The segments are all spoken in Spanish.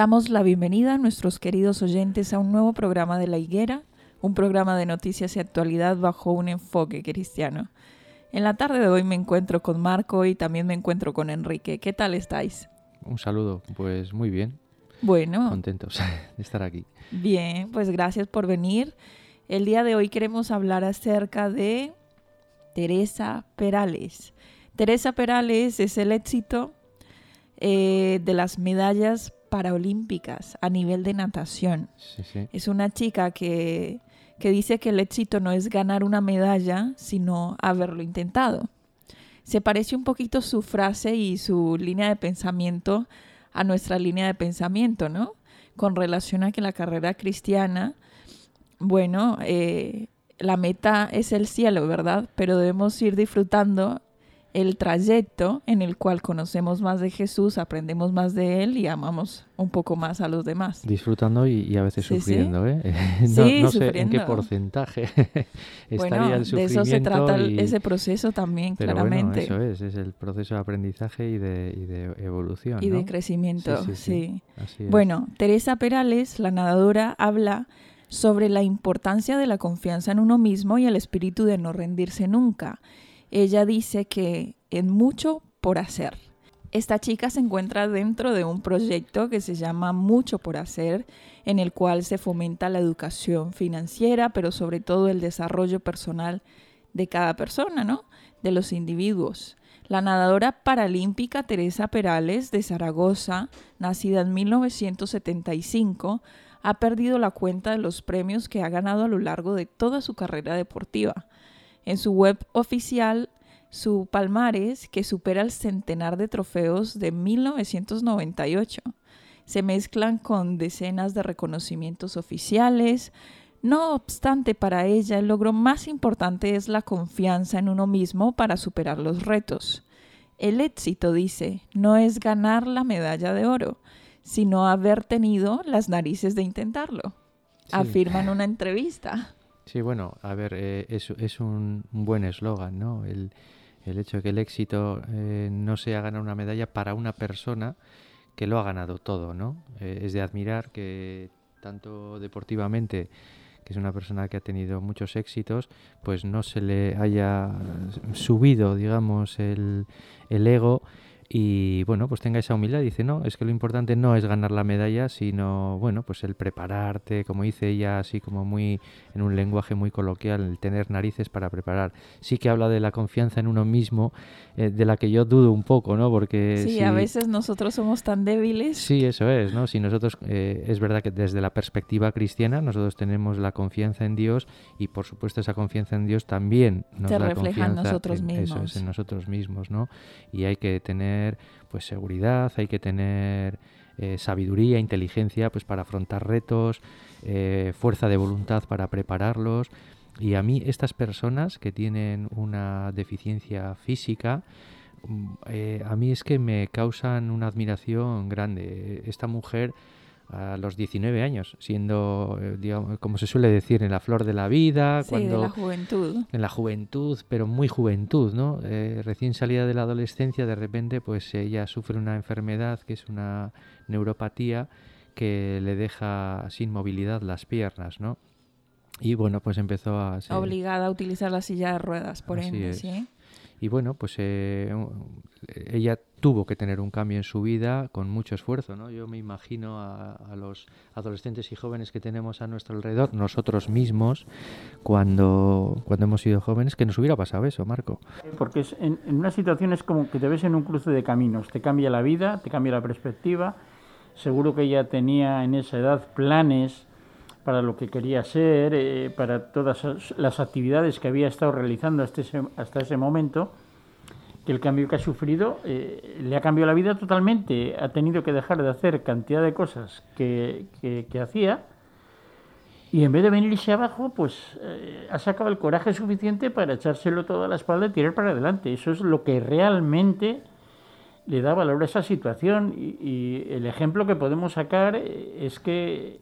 Damos la bienvenida a nuestros queridos oyentes a un nuevo programa de La Higuera, un programa de noticias y actualidad bajo un enfoque cristiano. En la tarde de hoy me encuentro con Marco y también me encuentro con Enrique. ¿Qué tal estáis? Un saludo, pues muy bien. Bueno. Contentos de estar aquí. Bien, pues gracias por venir. El día de hoy queremos hablar acerca de Teresa Perales. Teresa Perales es el éxito eh, de las medallas paraolímpicas a nivel de natación. Es una chica que, que dice que el éxito no es ganar una medalla, sino haberlo intentado. Se parece un poquito su frase y su línea de pensamiento a nuestra línea de pensamiento, ¿no? Con relación a que la carrera cristiana, bueno, eh, la meta es el cielo, ¿verdad? Pero debemos ir disfrutando el trayecto en el cual conocemos más de Jesús, aprendemos más de Él y amamos un poco más a los demás. Disfrutando y, a veces sufriendo, ¿eh? no, no sé en qué porcentaje estaría el sufrimiento. De eso se trata ese proceso también, claramente. eso es, es el proceso de aprendizaje y de, evolución. Y de crecimiento, sí. Bueno, Teresa Perales, la nadadora, habla sobre la importancia de la confianza en uno mismo y el espíritu de no rendirse nunca ella dice que en mucho por hacer. Esta chica se encuentra dentro de un proyecto que se llama Mucho por hacer, en el cual se fomenta la educación financiera, pero sobre todo el desarrollo personal de cada persona, ¿no? De los individuos. La nadadora paralímpica Teresa Perales de Zaragoza, nacida en 1975, ha perdido la cuenta de los premios que ha ganado a lo largo de toda su carrera deportiva. En su web oficial, su palmares, que supera el centenar de trofeos de 1998, se mezclan con decenas de reconocimientos oficiales. No obstante, para ella el logro más importante es la confianza en uno mismo para superar los retos. El éxito, dice, no es ganar la medalla de oro, sino haber tenido las narices de intentarlo, afirma en una entrevista. Sí, bueno, a ver, eh, es, un, buen eslogan, ¿no? El, hecho de que el éxito eh, no sea ganar una medalla para una persona que lo ha ganado todo, ¿no? Eh, es de admirar que tanto deportivamente, que es una persona que ha tenido muchos éxitos, pues no se le haya subido, digamos, el, el ego y bueno, pues tenga esa humildad. Dice, no, es que lo importante no es ganar la medalla, sino, bueno, pues el prepararte, como dice ella, así como muy, en un lenguaje muy coloquial, el tener narices para preparar. Sí que habla de la confianza en uno mismo, eh, de la que yo dudo un poco, ¿no? Porque... Sí, a veces nosotros somos tan débiles. Sí, eso es, ¿no? Si nosotros, eh, es verdad que desde la perspectiva cristiana, nosotros tenemos la confianza en Dios y por supuesto esa confianza en Dios también nos Se refleja en nosotros mismos. Eso es, en nosotros mismos, ¿no? Y hay que tener pues seguridad, hay que tener eh, sabiduría, inteligencia pues para afrontar retos, eh, fuerza de voluntad para prepararlos. Y a mí estas personas que tienen una deficiencia física, mm, eh, a mí es que me causan una admiración grande. Esta mujer a los 19 años, siendo, eh, digamos, como se suele decir, en la flor de la vida, cuando, en la juventud. En la juventud, pero muy juventud, ¿no? Eh, recién salida de la adolescencia, de repente, pues ella sufre una enfermedad que es una neuropatía que le deja sin movilidad las piernas, ¿no? Y bueno, pues empezó a ser... Obligada a utilizar la silla de ruedas, por ende, ¿sí? Y bueno, pues eh, ella tuvo que tener un cambio en su vida con mucho esfuerzo, ¿no? Yo me imagino a, los adolescentes y jóvenes que tenemos a nuestro alrededor, nosotros mismos, cuando, cuando hemos sido jóvenes, que nos hubiera pasado eso, Marco. Porque en, en una situación es como que te ves en un cruce de caminos, te cambia la vida, te cambia la perspectiva. Seguro que ella tenía en esa edad planes para lo que quería ser, eh, para todas las actividades que había estado realizando hasta ese, hasta ese momento, que el cambio que ha sufrido eh, le ha cambiado la vida totalmente. Ha tenido que dejar de hacer cantidad de cosas que, que, hacía y en vez de venirse abajo, pues eh, ha sacado el coraje suficiente para echárselo todo a la espalda y tirar para adelante. Eso es lo que realmente le da valor a esa situación y el ejemplo que podemos sacar es que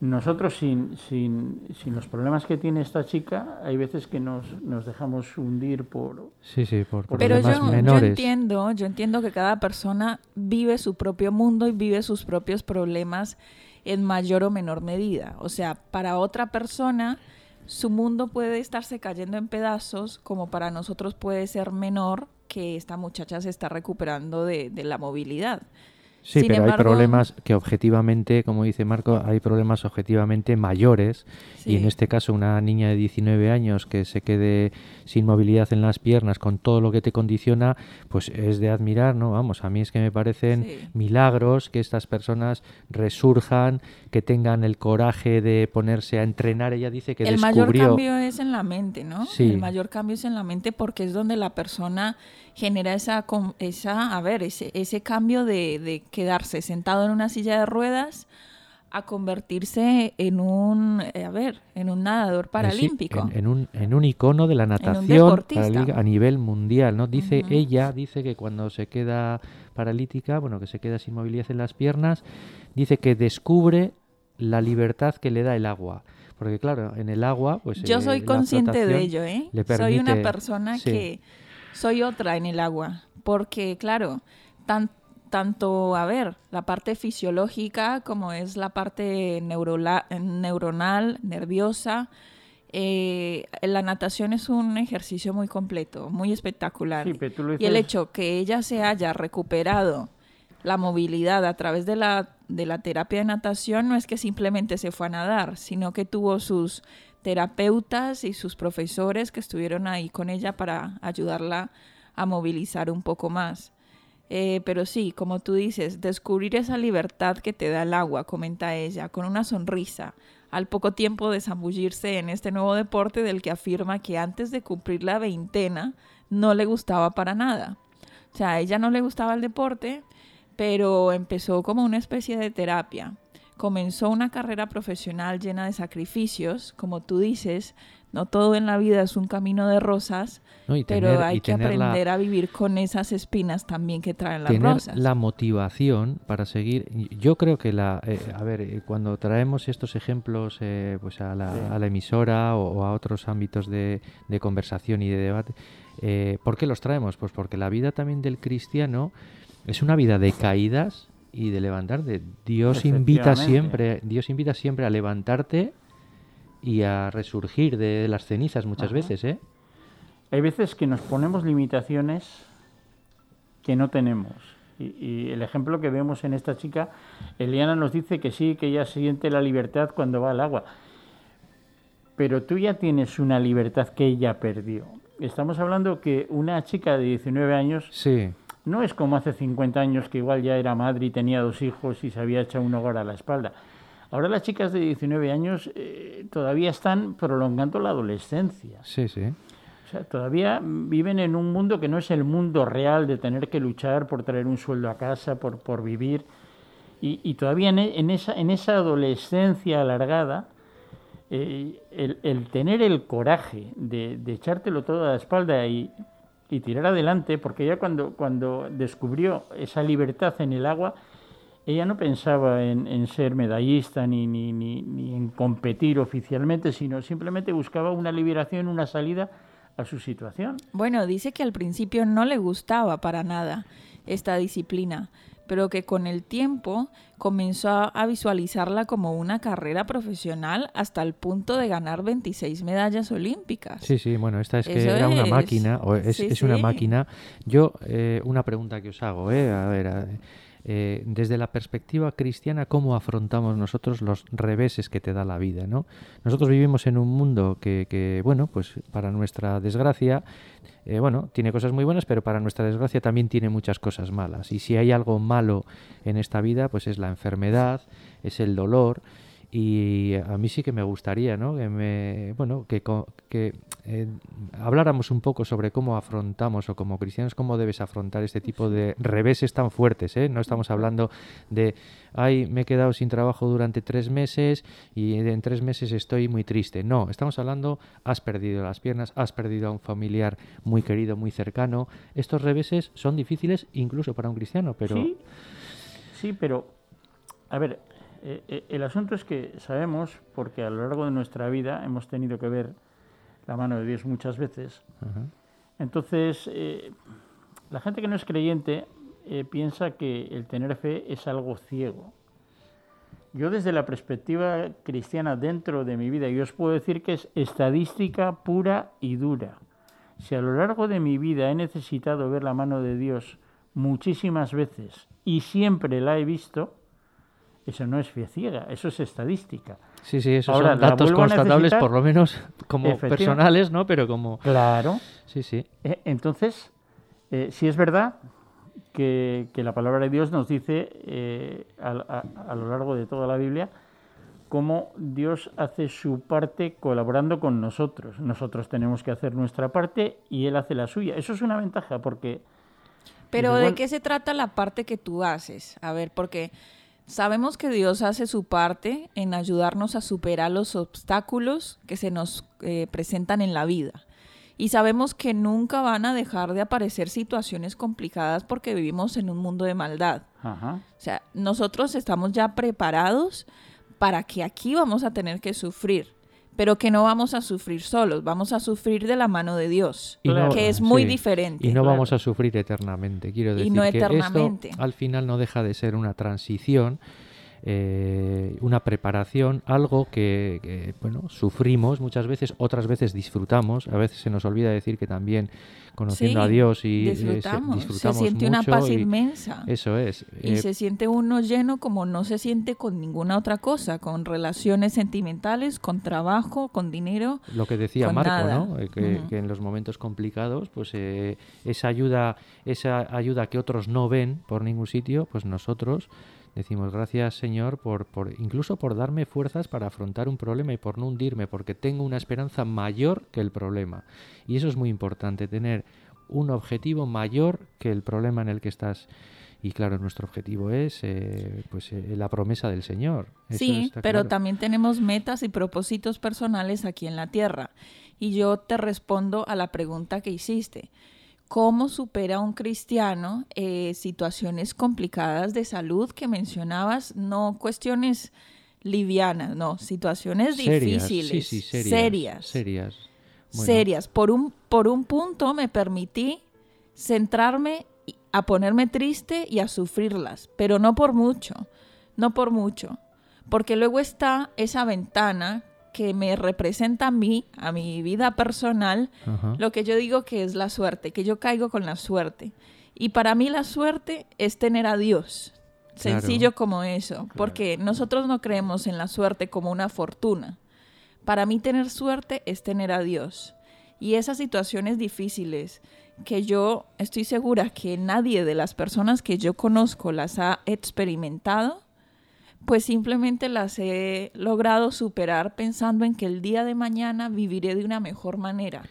nosotros sin, sin, sin, los problemas que tiene esta chica, hay veces que nos, nos dejamos hundir por, sí, sí, por, Pero yo, yo, entiendo, yo entiendo que cada persona vive su propio mundo y vive sus propios problemas en mayor o menor medida. O sea, para otra persona su mundo puede estarse cayendo en pedazos, como para nosotros puede ser menor que esta muchacha se está recuperando de, de la movilidad. Sí, pero hay problemas que objetivamente, como dice Marco, hay problemas objetivamente mayores y en este caso una niña de 19 años que se quede sin movilidad en las piernas con todo lo que te condiciona, pues es de admirar, ¿no? Vamos, a mí es que me parecen milagros que estas personas resurjan, que tengan el coraje de ponerse a entrenar. Ella dice que el mayor cambio es en la mente, ¿no? Sí. El mayor cambio es en la mente porque es donde la persona genera esa, esa a ver, ese, ese cambio de, de quedarse sentado en una silla de ruedas a convertirse en un, eh, a ver, en un nadador paralímpico. en, un, en un icono de la natación a nivel mundial, ¿no? Dice ella, dice que cuando se queda paralítica, bueno, que se queda sin movilidad en las piernas, dice que descubre la libertad que le da el agua. Porque claro, en el agua, pues... Yo soy eh, consciente de ello, ¿eh? soy una persona que... Soy otra en el agua. Porque, claro, tan, tanto, a ver, la parte fisiológica como es la parte neuronal, nerviosa. Eh, la natación es un ejercicio muy completo, muy espectacular. Y el hecho que ella se haya recuperado la movilidad a través de la, de la terapia de natación no es que simplemente se fue a nadar, sino que tuvo sus terapeutas y sus profesores que estuvieron ahí con ella para ayudarla a movilizar un poco más. Eh, pero sí, como tú dices, descubrir esa libertad que te da el agua, comenta ella, con una sonrisa, al poco tiempo de zambullirse en este nuevo deporte del que afirma que antes de cumplir la veintena no le gustaba para nada. O sea, ella no le gustaba el deporte, pero empezó como una especie de terapia. Comenzó una carrera profesional llena de sacrificios, como tú dices, no todo en la vida es un camino de rosas, pero hay que aprender a vivir con esas espinas también que traen las tener rosas. La motivación para seguir. Yo creo que la, eh, a ver, eh, cuando traemos estos ejemplos eh, pues a la, a la emisora o, a otros ámbitos de, de, conversación y de debate, ¿por qué los traemos? Pues porque la vida también del cristiano es una vida de caídas y de levantarte. Dios invita siempre, Dios invita siempre a levantarte y a resurgir de las cenizas muchas veces, ¿eh? Hay veces que nos ponemos limitaciones que no tenemos. Y, el ejemplo que vemos en esta chica, Eliana nos dice que sí, que ella siente la libertad cuando va al agua. Pero tú ya tienes una libertad que ella perdió. Estamos hablando que una chica de 19 años sí. No es como hace 50 años que igual ya era madre y tenía dos hijos y se había echado un hogar a la espalda. Ahora las chicas de 19 años eh, todavía están prolongando la adolescencia. Sí, sí. O sea, todavía viven en un mundo que no es el mundo real de tener que luchar por traer un sueldo a casa, por, por vivir. Y, todavía en, esa, en esa adolescencia alargada, eh, el, tener el coraje de, echártelo todo a la espalda y, y tirar adelante, porque ella cuando, cuando descubrió esa libertad en el agua, ella no pensaba en, ser medallista ni, ni, ni, ni, en competir oficialmente, sino simplemente buscaba una liberación, una salida a su situación. Bueno, dice que al principio no le gustaba para nada esta disciplina, pero que con el tiempo comenzó a visualizarla como una carrera profesional hasta el punto de ganar 26 medallas olímpicas. Sí, sí, bueno, esta es que era una máquina, o es, una máquina. Yo, eh, una pregunta que os hago, eh, a ver, eh, desde la perspectiva cristiana, ¿cómo afrontamos nosotros los reveses que te da la vida? ¿no? Nosotros vivimos en un mundo que, bueno, pues para nuestra desgracia, eh, bueno, tiene cosas muy buenas, pero para nuestra desgracia también tiene muchas cosas malas. Y si hay algo malo en esta vida, pues es la enfermedad, es el dolor y a mí sí que me gustaría ¿no? que me bueno que, que eh, habláramos un poco sobre cómo afrontamos o como cristianos cómo debes afrontar este tipo de reveses tan fuertes ¿eh? no estamos hablando de ay me he quedado sin trabajo durante tres meses y en tres meses estoy muy triste no estamos hablando has perdido las piernas has perdido a un familiar muy querido muy cercano estos reveses son difíciles incluso para un cristiano pero sí sí pero a ver eh, eh, el asunto es que sabemos, porque a lo largo de nuestra vida hemos tenido que ver la mano de Dios muchas veces. Entonces, eh, la gente que no es creyente piensa que el tener fe es algo ciego. Yo desde la perspectiva cristiana dentro de mi vida, yo os puedo decir que es estadística pura y dura. Si a lo largo de mi vida he necesitado ver la mano de Dios muchísimas veces y siempre la he visto, eso no es fe ciega, eso es estadística. Sí, sí, esos son datos constatables, por lo menos como personales, ¿no? Pero como... Claro. Sí, sí. Eh, entonces, eh, si es verdad que, la palabra de Dios nos dice eh, a, lo largo de toda la Biblia cómo Dios hace su parte colaborando con nosotros. Nosotros tenemos que hacer nuestra parte y Él hace la suya. Eso es una ventaja porque... Pero ¿de qué se trata la parte que tú haces? A ver, porque Sabemos que Dios hace su parte en ayudarnos a superar los obstáculos que se nos eh, presentan en la vida. Y sabemos que nunca van a dejar de aparecer situaciones complicadas porque vivimos en un mundo de maldad. O sea, nosotros estamos ya preparados para que aquí vamos a tener que sufrir pero que no vamos a sufrir solos, vamos a sufrir de la mano de Dios, que es muy diferente. Y no vamos a sufrir eternamente, quiero decir no que eternamente. esto al final no deja de ser una transición eh, una preparación, algo que, bueno, sufrimos muchas veces, otras veces disfrutamos, a veces se nos olvida decir que también conociendo a Dios y eh, disfrutamos, se, siente una paz inmensa. Eso es. Y eh, se siente uno lleno como no se siente con ninguna otra cosa, con relaciones sentimentales, con trabajo, con dinero. Lo que decía Marco, ¿no? Que, que, en los momentos complicados, pues esa ayuda, esa ayuda que otros no ven por ningún sitio, pues nosotros Decimos gracias Señor por, por incluso por darme fuerzas para afrontar un problema y por no hundirme, porque tengo una esperanza mayor que el problema. Y eso es muy importante, tener un objetivo mayor que el problema en el que estás. Y claro, nuestro objetivo es eh, pues eh, la promesa del Señor. sí, pero también tenemos metas y propósitos personales aquí en la tierra. Y yo te respondo a la pregunta que hiciste cómo supera un cristiano eh, situaciones complicadas de salud que mencionabas, no cuestiones livianas, no, situaciones difíciles, sí, sí, serias, serias, serias. Por un, por un punto me permití centrarme a ponerme triste y a sufrirlas, pero no por mucho, no por mucho, porque luego está esa ventana que me representa a mí, a mi vida personal, lo que yo digo que es la suerte, que yo caigo con la suerte. Y para mí la suerte es tener a Dios. Sencillo como eso, porque nosotros no creemos en la suerte como una fortuna. Para mí tener suerte es tener a Dios. Y esas situaciones difíciles que yo estoy segura que nadie de las personas que yo conozco las ha experimentado, pues simplemente las he logrado superar pensando en que el día de mañana viviré de una mejor manera.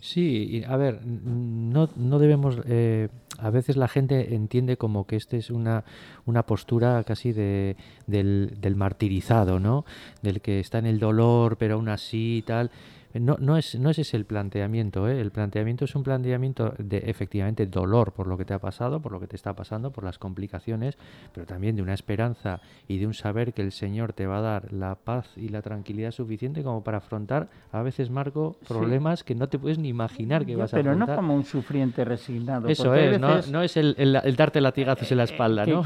Sí, a ver, no, no debemos, eh, a veces la gente entiende como que esta es una, una postura casi de, del, del, martirizado, ¿no? Del que está en el dolor, pero aún así y tal. No, no, es, no es ese el planteamiento, ¿eh? el planteamiento es un planteamiento de efectivamente dolor por lo que te ha pasado, por lo que te está pasando, por las complicaciones, pero también de una esperanza y de un saber que el Señor te va a dar la paz y la tranquilidad suficiente como para afrontar a veces, Marco, problemas que no te puedes ni imaginar que vas a afrontar. Pero no como un sufriente resignado. Eso es, no, no, es el, el, darte latigazos en la espalda, ¿no?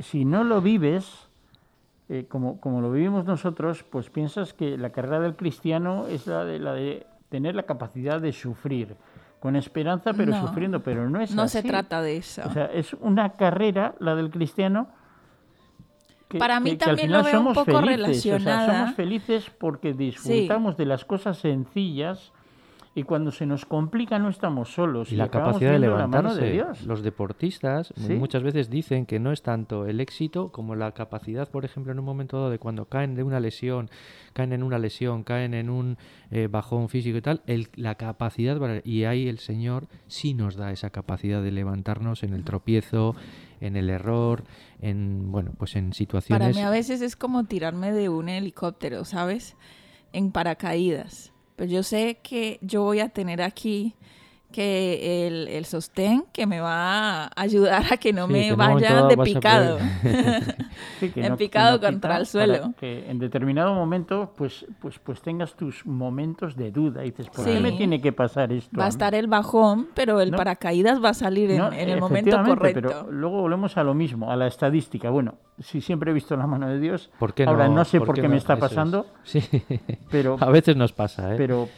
si no lo vives eh, como, como lo vivimos nosotros, pues piensas que la carrera del cristiano es la de, la de tener la capacidad de sufrir, con esperanza pero sufriendo, pero no es no así. No se trata de eso. O sea, es una carrera, la del cristiano, que, Para mí también lo veo un poco relacionada. somos felices porque disfrutamos de las cosas sencillas y cuando se nos complica no estamos solos. Y, la capacidad de levantarse. Los deportistas muchas veces dicen que no es tanto el éxito como la capacidad, por ejemplo, en un momento dado de cuando caen de una lesión, caen en una lesión, caen en un eh, bajón físico y tal, el, la capacidad, y ahí el Señor sí nos da esa capacidad de levantarnos en el tropiezo, en el error, en, bueno, pues en situaciones... Para mí a veces es como tirarme de un helicóptero, ¿sabes? En paracaídas pero yo sé que yo voy a tener aquí que el, el, sostén que me va a ayudar a que no me vaya de picado. en picado contra el suelo. que en determinado momento pues, pues, pues tengas tus momentos de duda. Y dices, ¿por qué me tiene que pasar esto? Va a estar el bajón, pero el paracaídas va a salir en, el momento correcto. Pero luego volvemos a lo mismo, a la estadística. Bueno, si siempre he visto la mano de Dios, ahora no sé por, qué, me está pasando. Sí, pero a veces nos pasa. ¿eh? Pero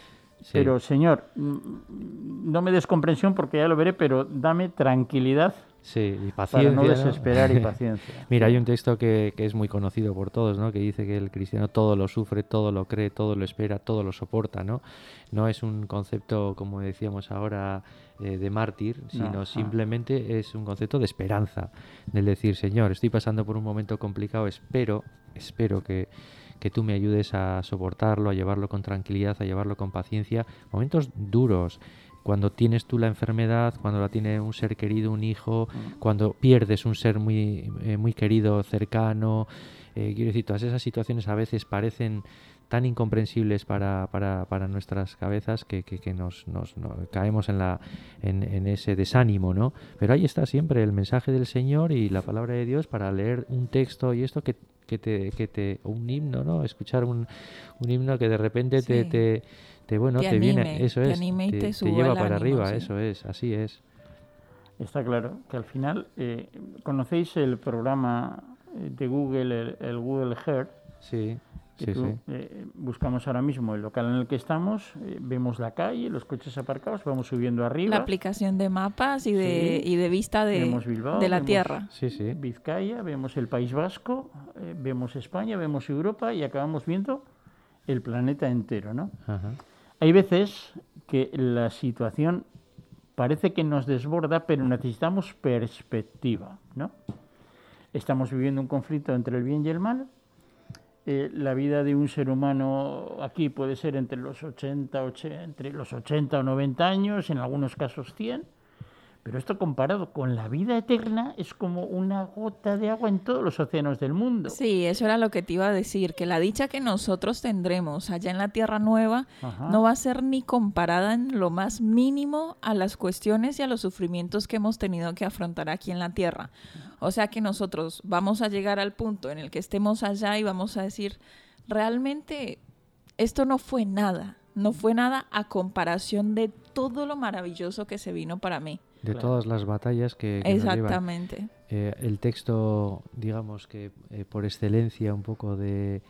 pero, Señor, no me des comprensión porque ya lo veré, pero dame tranquilidad Sí, y paciencia. Para no desesperar y paciencia. Mira, hay un texto que, que, es muy conocido por todos, ¿no? Que dice que el cristiano todo lo sufre, todo lo cree, todo lo espera, todo lo soporta, ¿no? No es un concepto, como decíamos ahora, eh, de mártir, sino simplemente es un concepto de esperanza, del decir, Señor, estoy pasando por un momento complicado, espero, espero que que tú me ayudes a soportarlo, a llevarlo con tranquilidad, a llevarlo con paciencia. Momentos duros, cuando tienes tú la enfermedad, cuando la tiene un ser querido, un hijo, mm. cuando pierdes un ser muy, eh, muy querido, cercano. Eh, quiero decir, todas esas situaciones a veces parecen tan incomprensibles para, para, para nuestras cabezas que, que, nos, nos, caemos en, la, en, en, ese desánimo, ¿no? Pero ahí está siempre el mensaje del Señor y la palabra de Dios para leer un texto y esto que que te, que te un himno, ¿no? Escuchar un, un himno que de repente te, te, te, bueno, te, viene, eso es, te, lleva para arriba, eso es, así es. Está claro que al final, eh, ¿conocéis el programa de Google, el, Google Earth? Sí. Eh, buscamos ahora mismo el local en el que estamos, eh, vemos la calle, los coches aparcados, vamos subiendo arriba. La aplicación de mapas y de, y de vista de, de la tierra. Sí, sí. Vizcaya, vemos el País Vasco, eh, vemos España, vemos Europa y acabamos viendo el planeta entero, ¿no? Hay veces que la situación parece que nos desborda, pero necesitamos perspectiva, ¿no? Estamos viviendo un conflicto entre el bien y el mal, eh, la vida de un ser humano aquí puede ser entre los 80, entre los 80 o 90 años, en algunos casos 100, pero esto comparado con la vida eterna es como una gota de agua en todos los océanos del mundo. Sí, eso era lo que te iba a decir, que la dicha que nosotros tendremos allá en la Tierra Nueva no va a ser ni comparada en lo más mínimo a las cuestiones y a los sufrimientos que hemos tenido que afrontar aquí en la Tierra. O sea que nosotros vamos a llegar al punto en el que estemos allá y vamos a decir, realmente esto no fue nada, no fue nada a comparación de todo lo maravilloso que se vino para mí de todas las batallas que, exactamente. Eh, el texto digamos que eh, por excelencia un poco de,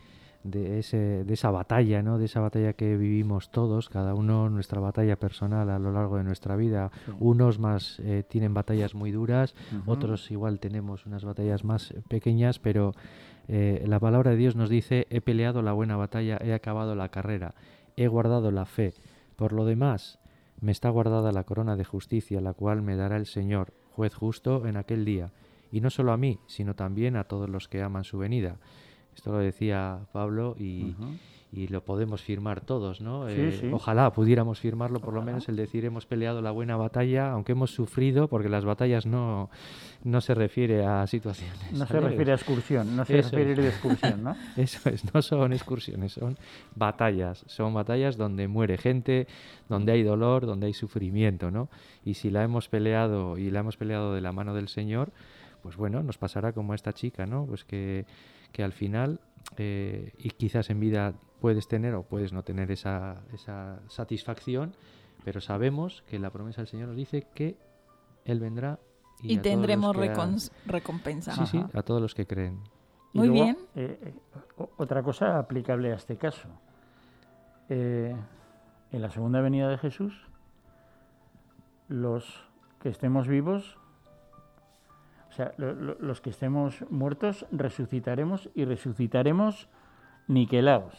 de, ese, de esa batalla no de esa batalla que vivimos todos cada uno nuestra batalla personal a lo largo de nuestra vida. Unos más eh, tienen batallas muy duras otros igual tenemos unas batallas más pequeñas pero la palabra de Dios nos dice he peleado la buena batalla he acabado la carrera he guardado la fe. Por lo demás me está guardada la corona de justicia, la cual me dará el Señor, juez justo, en aquel día, y no solo a mí, sino también a todos los que aman su venida. Esto lo decía Pablo y, y lo podemos firmar todos, ¿no? Eh, ojalá pudiéramos firmarlo, por lo menos el decir hemos peleado la buena batalla, aunque hemos sufrido, porque las batallas no, no se refiere a situaciones. No se refiere a excursión, no se refiere a excursión, ¿no? Eso es, no son excursiones, son batallas, son batallas donde muere gente, donde hay dolor, donde hay sufrimiento, ¿no? Y si la hemos peleado y la hemos peleado de la mano del Señor, pues bueno, nos pasará como a esta chica, ¿no? Pues que, que al final, eh, y quizás en vida puedes tener o puedes no tener esa, esa satisfacción, pero sabemos que la promesa del Señor nos dice que Él vendrá y, tendremos recompensa. Sí, sí, a todos los que creen. Muy bien. Eh, eh, otra cosa aplicable a este caso. Eh, en la segunda venida de Jesús, los que estemos vivos, o sea, los que estemos muertos, resucitaremos y resucitaremos niquelados.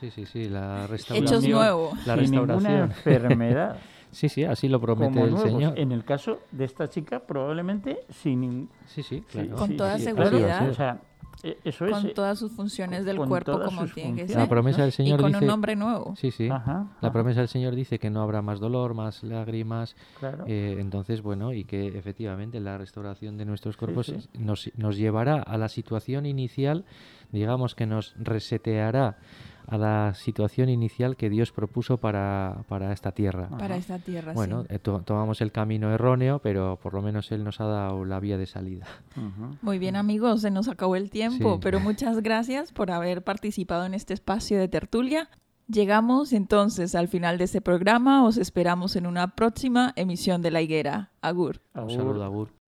Sí, sí, sí, la restauración. Hechos nuevos. La restauración. Sin enfermedad. sí, sí, así lo promete el Señor. En el caso de esta chica, probablemente sin. Sí, sí, claro. Con toda seguridad. o sea, eso es, con eh, todas sus funciones del cuerpo como tiene que ser. La promesa del Señor y con dice, un nombre nuevo. Sí, sí. la promesa del Señor dice que no habrá más dolor, más lágrimas. Claro. Eh, entonces, bueno, y que efectivamente la restauración de nuestros cuerpos Nos, nos llevará a la situación inicial, digamos que nos reseteará a la situación inicial que Dios propuso para, para esta tierra. Para esta tierra, Bueno, eh, tomamos el camino erróneo, pero por lo menos Él nos ha dado la vía de salida. Muy bien, amigos, se nos acabó el tiempo, pero muchas gracias por haber participado en este espacio de tertulia. Llegamos entonces al final de este programa. Os esperamos en una próxima emisión de La Higuera. Agur. Un saludo, Agur.